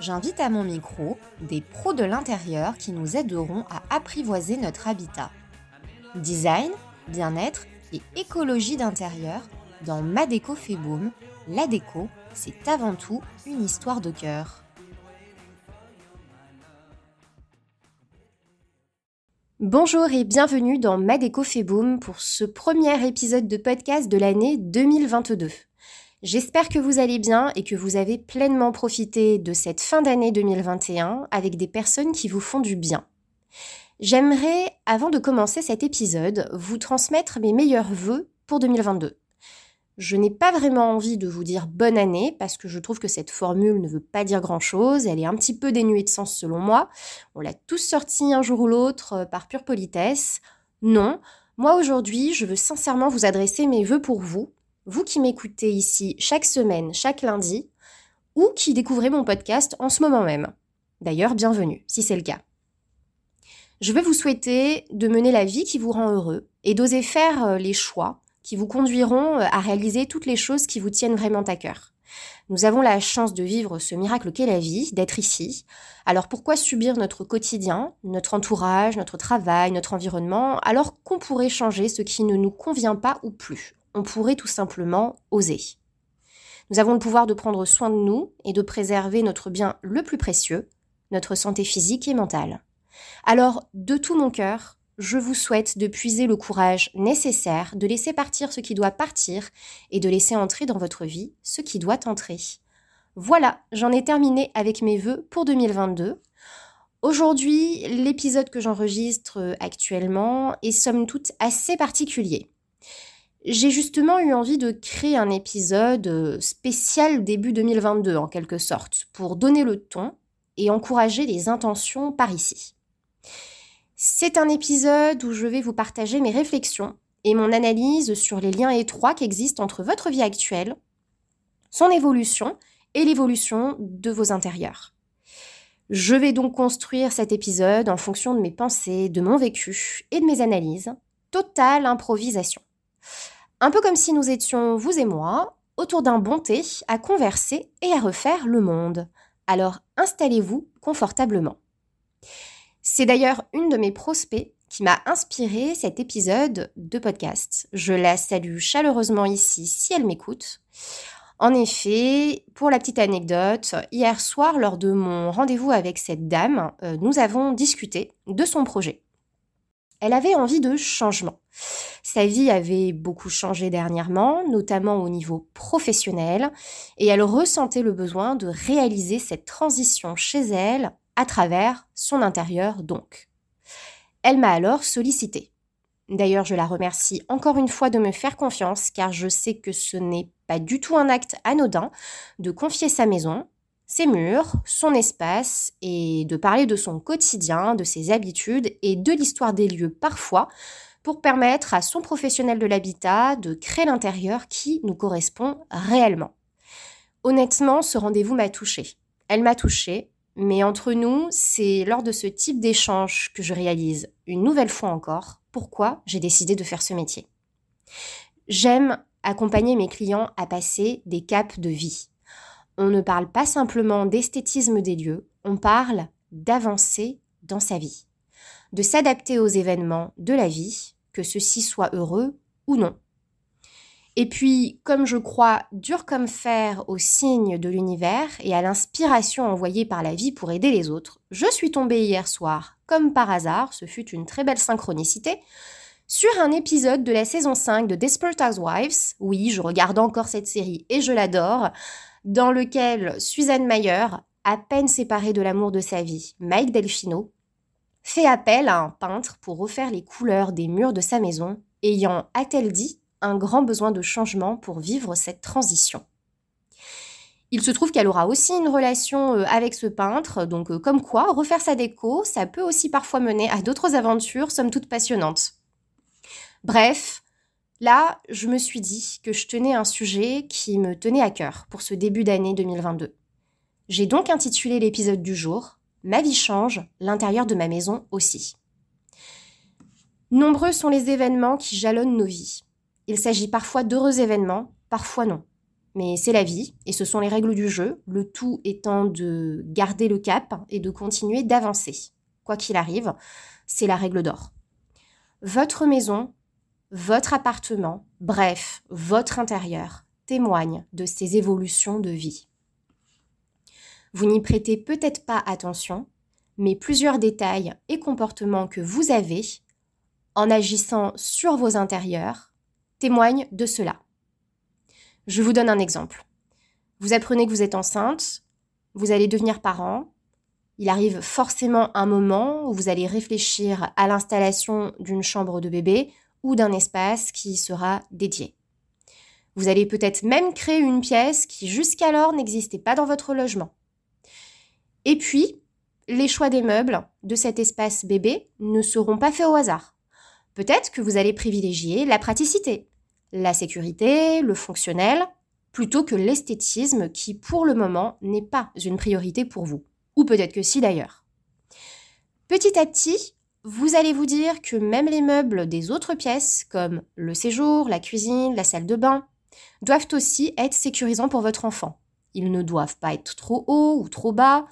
j'invite à mon micro des pros de l'intérieur qui nous aideront à apprivoiser notre habitat. Design, bien-être et écologie d'intérieur dans Ma déco fait. La déco, c'est avant tout une histoire de cœur. Bonjour et bienvenue dans Ma déco pour ce premier épisode de podcast de l'année 2022. J'espère que vous allez bien et que vous avez pleinement profité de cette fin d'année 2021 avec des personnes qui vous font du bien. J'aimerais, avant de commencer cet épisode, vous transmettre mes meilleurs voeux pour 2022. Je n'ai pas vraiment envie de vous dire bonne année parce que je trouve que cette formule ne veut pas dire grand-chose, elle est un petit peu dénuée de sens selon moi. On l'a tous sorti un jour ou l'autre euh, par pure politesse. Non, moi aujourd'hui, je veux sincèrement vous adresser mes voeux pour vous vous qui m'écoutez ici chaque semaine, chaque lundi, ou qui découvrez mon podcast en ce moment même. D'ailleurs, bienvenue, si c'est le cas. Je veux vous souhaiter de mener la vie qui vous rend heureux et d'oser faire euh, les choix qui vous conduiront euh, à réaliser toutes les choses qui vous tiennent vraiment à cœur. Nous avons la chance de vivre ce miracle qu'est la vie, d'être ici. Alors pourquoi subir notre quotidien, notre entourage, notre travail, notre environnement, alors qu'on pourrait changer ce qui ne nous convient pas ou plus? On pourrait tout simplement oser. Nous avons le pouvoir de prendre soin de nous et de préserver notre bien le plus précieux, notre santé physique et mentale. Alors, de tout mon cœur, je vous souhaite de puiser le courage nécessaire, de laisser partir ce qui doit partir et de laisser entrer dans votre vie ce qui doit entrer. Voilà, j'en ai terminé avec mes vœux pour 2022. Aujourd'hui, l'épisode que j'enregistre actuellement est somme toute assez particulier j'ai justement eu envie de créer un épisode euh, spécial début 2022 en quelque sorte, pour donner le ton et encourager les intentions par ici. C'est un épisode où je vais vous partager mes réflexions et mon analyse sur les liens étroits qui existent entre votre vie actuelle, son évolution et l'évolution de vos intérieurs. Je vais donc construire cet épisode en fonction de mes pensées, de mon vécu et de mes analyses. Totale improvisation. Un peu comme si nous étions, vous et moi, autour d'un bon thé, à converser et à refaire le monde. Alors installez-vous confortablement. C'est d'ailleurs une de mes prospects qui m'a inspiré cet épisode de podcast. Je la salue chaleureusement ici si elle m'écoute. En effet, pour la petite anecdote, hier soir, lors de mon rendez-vous avec cette dame, euh, nous avons discuté de son projet. Elle avait envie de changement. Sa vie avait beaucoup changé dernièrement, notamment au niveau professionnel, et elle ressentait le besoin de réaliser cette transition chez elle à travers son intérieur donc. Elle m'a alors sollicité. D'ailleurs, je la remercie encore une fois de me faire confiance car je sais que ce n'est pas du tout un acte anodin de confier sa maison, ses murs, son espace et de parler de son quotidien, de ses habitudes et de l'histoire des lieux parfois pour permettre à son professionnel de l'habitat de créer l'intérieur qui nous correspond réellement. Honnêtement, ce rendez-vous m'a touchée. Elle m'a touchée, mais entre nous, c'est lors de ce type d'échange que je réalise une nouvelle fois encore pourquoi j'ai décidé de faire ce métier. J'aime accompagner mes clients à passer des caps de vie, on ne parle pas simplement d'esthétisme des lieux, on parle d'avancer dans sa vie, de s'adapter aux événements de la vie, que ceux-ci soient heureux ou non. Et puis, comme je crois dur comme fer aux signes de l'univers et à l'inspiration envoyée par la vie pour aider les autres, je suis tombée hier soir, comme par hasard, ce fut une très belle synchronicité, sur un épisode de la saison 5 de Desperate Housewives. Oui, je regarde encore cette série et je l'adore dans lequel Suzanne Mayer, à peine séparée de l'amour de sa vie, Mike Delfino, fait appel à un peintre pour refaire les couleurs des murs de sa maison, ayant, a-t-elle dit, un grand besoin de changement pour vivre cette transition. Il se trouve qu'elle aura aussi une relation euh, avec ce peintre, donc euh, comme quoi, refaire sa déco, ça peut aussi parfois mener à d'autres aventures, somme toute passionnantes. Bref, là, je me suis dit que je tenais un sujet qui me tenait à cœur pour ce début d'année 2022. J'ai donc intitulé l'épisode du jour Ma vie change, l'intérieur de ma maison aussi. Nombreux sont les événements qui jalonnent nos vies. Il s'agit parfois d'heureux événements, parfois non. Mais c'est la vie, et ce sont les règles du jeu, le tout étant de garder le cap et de continuer d'avancer. Quoi qu'il arrive, c'est la règle d'or. Votre maison, votre appartement, bref, votre intérieur témoigne de ces évolutions de vie. Vous n'y prêtez peut-être pas attention, mais plusieurs détails et comportements que vous avez, en agissant sur vos intérieurs, témoignent de cela. Je vous donne un exemple. Vous apprenez que vous êtes enceinte, vous allez devenir parent. Il arrive forcément un moment où vous allez réfléchir à l'installation d'une chambre de bébé ou d'un espace qui sera dédié. Vous allez peut-être même créer une pièce qui jusqu'alors n'existait pas dans votre logement. Et puis, les choix des meubles de cet espace bébé ne seront pas faits au hasard. Peut-être que vous allez privilégier la praticité, la sécurité, le fonctionnel, plutôt que l'esthétisme qui, pour le moment, n'est pas une priorité pour vous. Ou peut-être que si d'ailleurs. Petit à petit, vous allez vous dire que même les meubles des autres pièces, comme le séjour, la cuisine, la salle de bain, doivent aussi être sécurisants pour votre enfant. Ils ne doivent pas être trop hauts ou trop bas,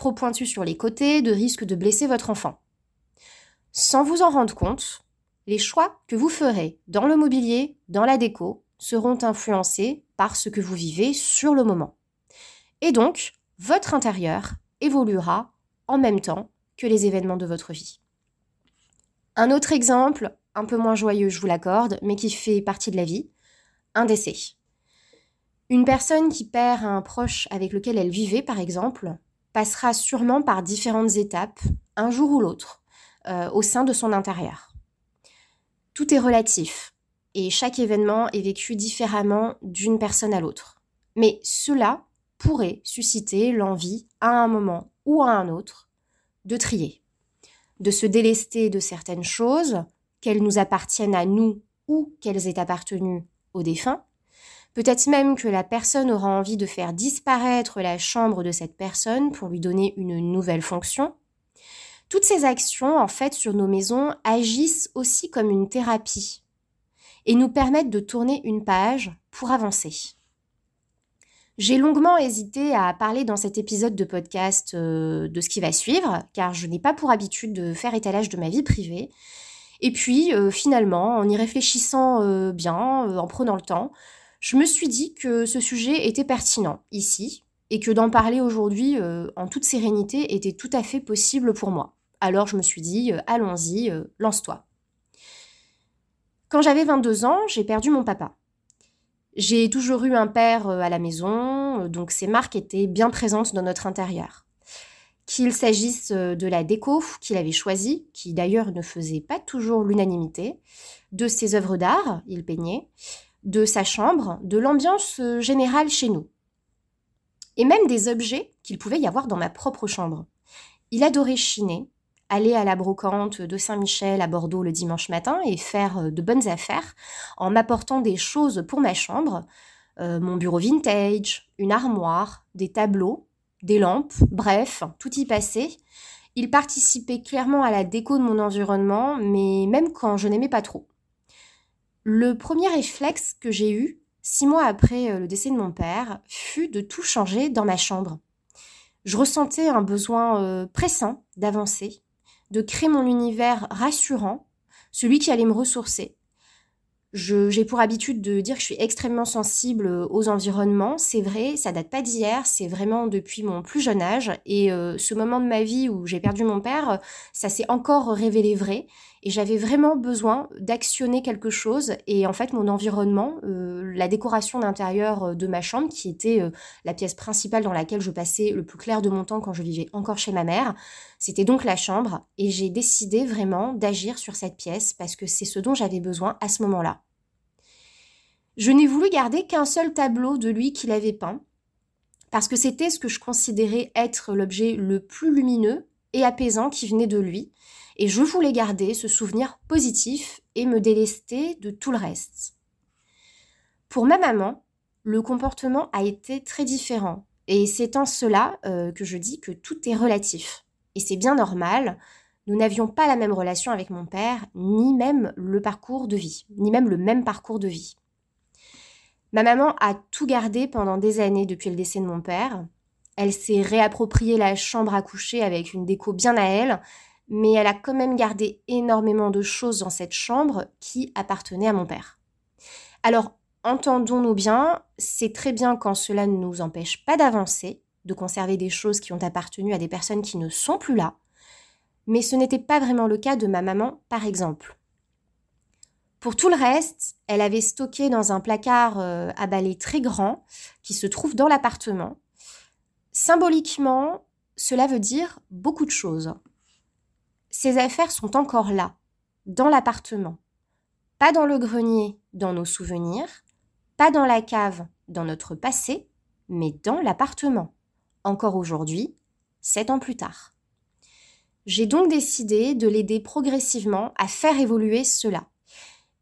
trop pointus sur les côtés, de risque de blesser votre enfant. Sans vous en rendre compte, les choix que vous ferez dans le mobilier, dans la déco, seront influencés par ce que vous vivez sur le moment. Et donc, votre intérieur évoluera en même temps que les événements de votre vie. Un autre exemple, un peu moins joyeux, je vous l'accorde, mais qui fait partie de la vie, un décès. Une personne qui perd un proche avec lequel elle vivait, par exemple, passera sûrement par différentes étapes, un jour ou l'autre, euh, au sein de son intérieur. Tout est relatif et chaque événement est vécu différemment d'une personne à l'autre. Mais cela pourrait susciter l'envie, à un moment ou à un autre, de trier, de se délester de certaines choses, qu'elles nous appartiennent à nous ou qu'elles aient appartenu au défunt. Peut-être même que la personne aura envie de faire disparaître la chambre de cette personne pour lui donner une nouvelle fonction, toutes ces actions, en fait, sur nos maisons agissent aussi comme une thérapie et nous permettent de tourner une page pour avancer. J'ai longuement hésité à parler dans cet épisode de podcast euh, de ce qui va suivre, car je n'ai pas pour habitude de faire étalage de ma vie privée. Et puis, euh, finalement, en y réfléchissant euh, bien, en prenant le temps, je me suis dit que ce sujet était pertinent ici, et que d'en parler aujourd'hui en toute sérénité était tout à fait possible pour moi. Alors je me suis dit, euh, allons-y, euh, lance-toi. Quand j'avais 22 ans, j'ai perdu mon papa. J'ai toujours eu un père euh, à la maison, donc ces marques étaient bien présentes dans notre intérieur. Qu'il s'agisse de la déco qu'il avait choisie, qui d'ailleurs ne faisait pas toujours l'unanimité, de ses œuvres d'art, il peignait, de sa chambre, de l'ambiance générale chez nous. Et même des objets qu'il pouvait y avoir dans ma propre chambre. Il adorait chiner, aller à la brocante de Saint-Michel à Bordeaux le dimanche matin et faire euh, de bonnes affaires en m'apportant des choses pour ma chambre, euh, mon bureau vintage, une armoire, des tableaux, des lampes, bref, tout y passait. Il participait clairement à la déco de mon environnement, mais même quand je n'aimais pas trop. Le premier réflexe que j'ai eu, six mois après euh, le décès de mon père, fut de tout changer dans ma chambre. Je ressentais un besoin pressant d'avancer, de créer mon univers rassurant, celui qui allait me ressourcer. J'ai pour habitude de dire que je suis extrêmement sensible aux environnements. C'est vrai, ça date pas d'hier, c'est vraiment depuis mon plus jeune âge. Et euh, ce moment de ma vie où j'ai perdu mon père, ça s'est encore révélé vrai. Et j'avais vraiment besoin d'actionner quelque chose. Et en fait, mon environnement, euh, la décoration d'intérieur euh, de ma chambre, qui était euh, la pièce principale dans laquelle je passais le plus clair de mon temps quand je vivais encore chez ma mère, c'était donc la chambre. Et j'ai décidé vraiment d'agir sur cette pièce parce que c'est ce dont j'avais besoin à ce moment-là. Je n'ai voulu garder qu'un seul tableau de lui qu'il avait peint. parce que c'était ce que je considérais être l'objet le plus lumineux et apaisant qui venait de lui, et je voulais garder ce souvenir positif et me délester de tout le reste. Pour ma maman, le comportement a été très différent, et c'est en cela euh, que je dis que tout est relatif. Et c'est bien normal, nous n'avions pas la même relation avec mon père, ni même le parcours de vie, ni même le même parcours de vie. Ma maman a tout gardé pendant des années depuis le décès de mon père. Elle s'est réappropriée la chambre à coucher avec une déco bien à elle, mais elle a quand même gardé énormément de choses dans cette chambre qui appartenaient à mon père. Alors, entendons-nous bien, c'est très bien quand cela ne nous empêche pas d'avancer, de conserver des choses qui ont appartenu à des personnes qui ne sont plus là, mais ce n'était pas vraiment le cas de ma maman, par exemple. Pour tout le reste, elle avait stocké dans un placard euh, à balai très grand qui se trouve dans l'appartement. Symboliquement, cela veut dire beaucoup de choses. Ces affaires sont encore là, dans l'appartement. Pas dans le grenier, dans nos souvenirs, pas dans la cave, dans notre passé, mais dans l'appartement. Encore aujourd'hui, sept ans plus tard. J'ai donc décidé de l'aider progressivement à faire évoluer cela.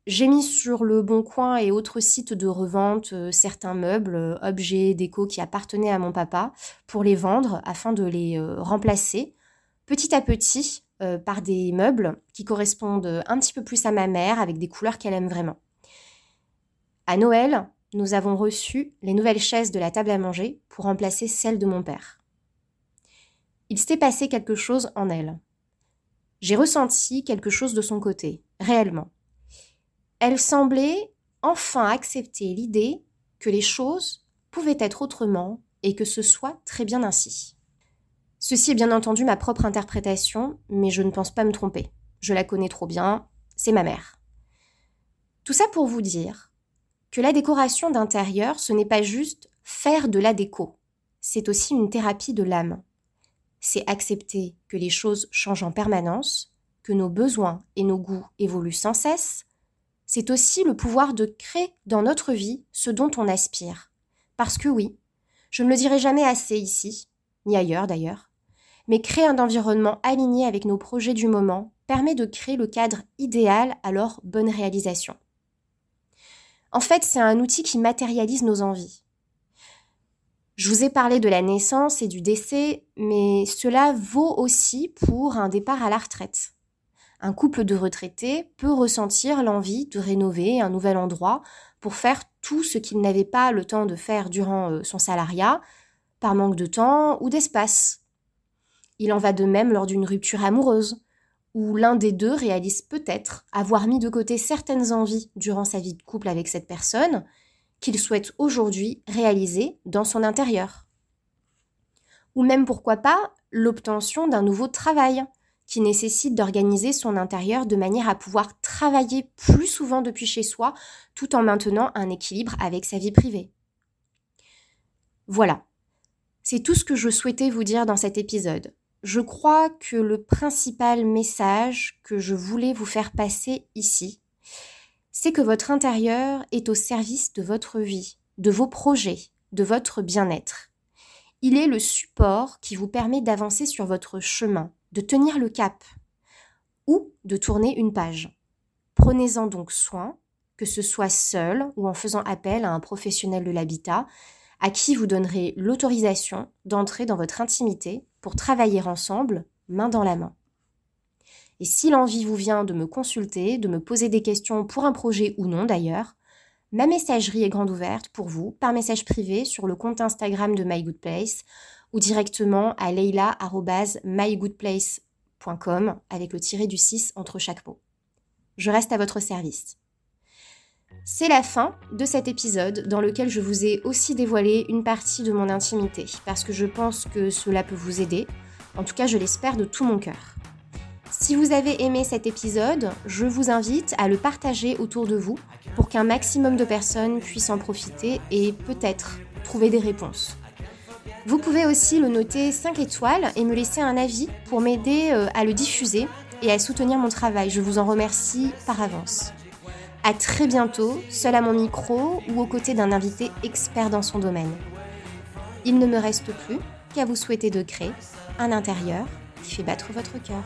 J'ai mis sur le Bon Coin et autres sites de revente euh, certains meubles, euh, objets, déco qui appartenaient à mon papa pour les vendre afin de les euh, remplacer petit à petit par des meubles qui correspondent un petit peu plus à ma mère avec des couleurs qu'elle aime vraiment. À Noël, nous avons reçu les nouvelles chaises de la table à manger pour remplacer celles de mon père. Il s'était passé quelque chose en elle. J'ai ressenti quelque chose de son côté, réellement elle semblait enfin accepter l'idée que les choses pouvaient être autrement et que ce soit très bien ainsi. Ceci est bien entendu ma propre interprétation, mais je ne pense pas me tromper. Je la connais trop bien, c'est ma mère. Tout ça pour vous dire que la décoration d'intérieur, ce n'est pas juste faire de la déco, c'est aussi une thérapie de l'âme. C'est accepter que les choses changent en permanence, que nos besoins et nos goûts évoluent sans cesse, c'est aussi le pouvoir de créer dans notre vie ce dont on aspire. Parce que oui, je ne le dirai jamais assez ici, ni ailleurs d'ailleurs, mais créer un environnement aligné avec nos projets du moment permet de créer le cadre idéal à leur bonne réalisation. En fait, c'est un outil qui matérialise nos envies. Je vous ai parlé de la naissance et du décès, mais cela vaut aussi pour un départ à la retraite un couple de retraités peut ressentir l'envie de rénover un nouvel endroit pour faire tout ce qu'il n'avait pas le temps de faire durant euh, son salariat, par manque de temps ou d'espace. Il en va de même lors d'une rupture amoureuse, où l'un des deux réalise peut-être avoir mis de côté certaines envies durant sa vie de couple avec cette personne qu'il souhaite aujourd'hui réaliser dans son intérieur. Ou même pourquoi pas l'obtention d'un nouveau travail, qui nécessite d'organiser son intérieur de manière à pouvoir travailler plus souvent depuis chez soi tout en maintenant un équilibre avec sa vie privée. Voilà, c'est tout ce que je souhaitais vous dire dans cet épisode. Je crois que le principal message que je voulais vous faire passer ici, c'est que votre intérieur est au service de votre vie, de vos projets, de votre bien-être. Il est le support qui vous permet d'avancer sur votre chemin, de tenir le cap ou de tourner une page. Prenez-en donc soin, que ce soit seul ou en faisant appel à un professionnel de l'habitat, à qui vous donnerez l'autorisation d'entrer dans votre intimité pour travailler ensemble, main dans la main. Et si l'envie vous vient de me consulter, de me poser des questions pour un projet ou non d'ailleurs, ma messagerie est grande ouverte pour vous par message privé sur le compte Instagram de My Good Place ou directement à leila.mygoodplace.com avec le tiré du 6 entre chaque mot. Je reste à votre service. C'est la fin de cet épisode dans lequel je vous ai aussi dévoilé une partie de mon intimité parce que je pense que cela peut vous aider. En tout cas, je l'espère de tout mon cœur. Si vous avez aimé cet épisode, je vous invite à le partager autour de vous pour qu'un maximum de personnes puissent en profiter et peut-être trouver des réponses. Vous pouvez aussi le noter 5 étoiles et me laisser un avis pour m'aider euh, à le diffuser et à soutenir mon travail. Je vous en remercie par avance. À très bientôt, seul à mon micro ou aux côtés d'un invité expert dans son domaine. Il ne me reste plus qu'à vous souhaiter de créer un intérieur qui fait battre votre cœur.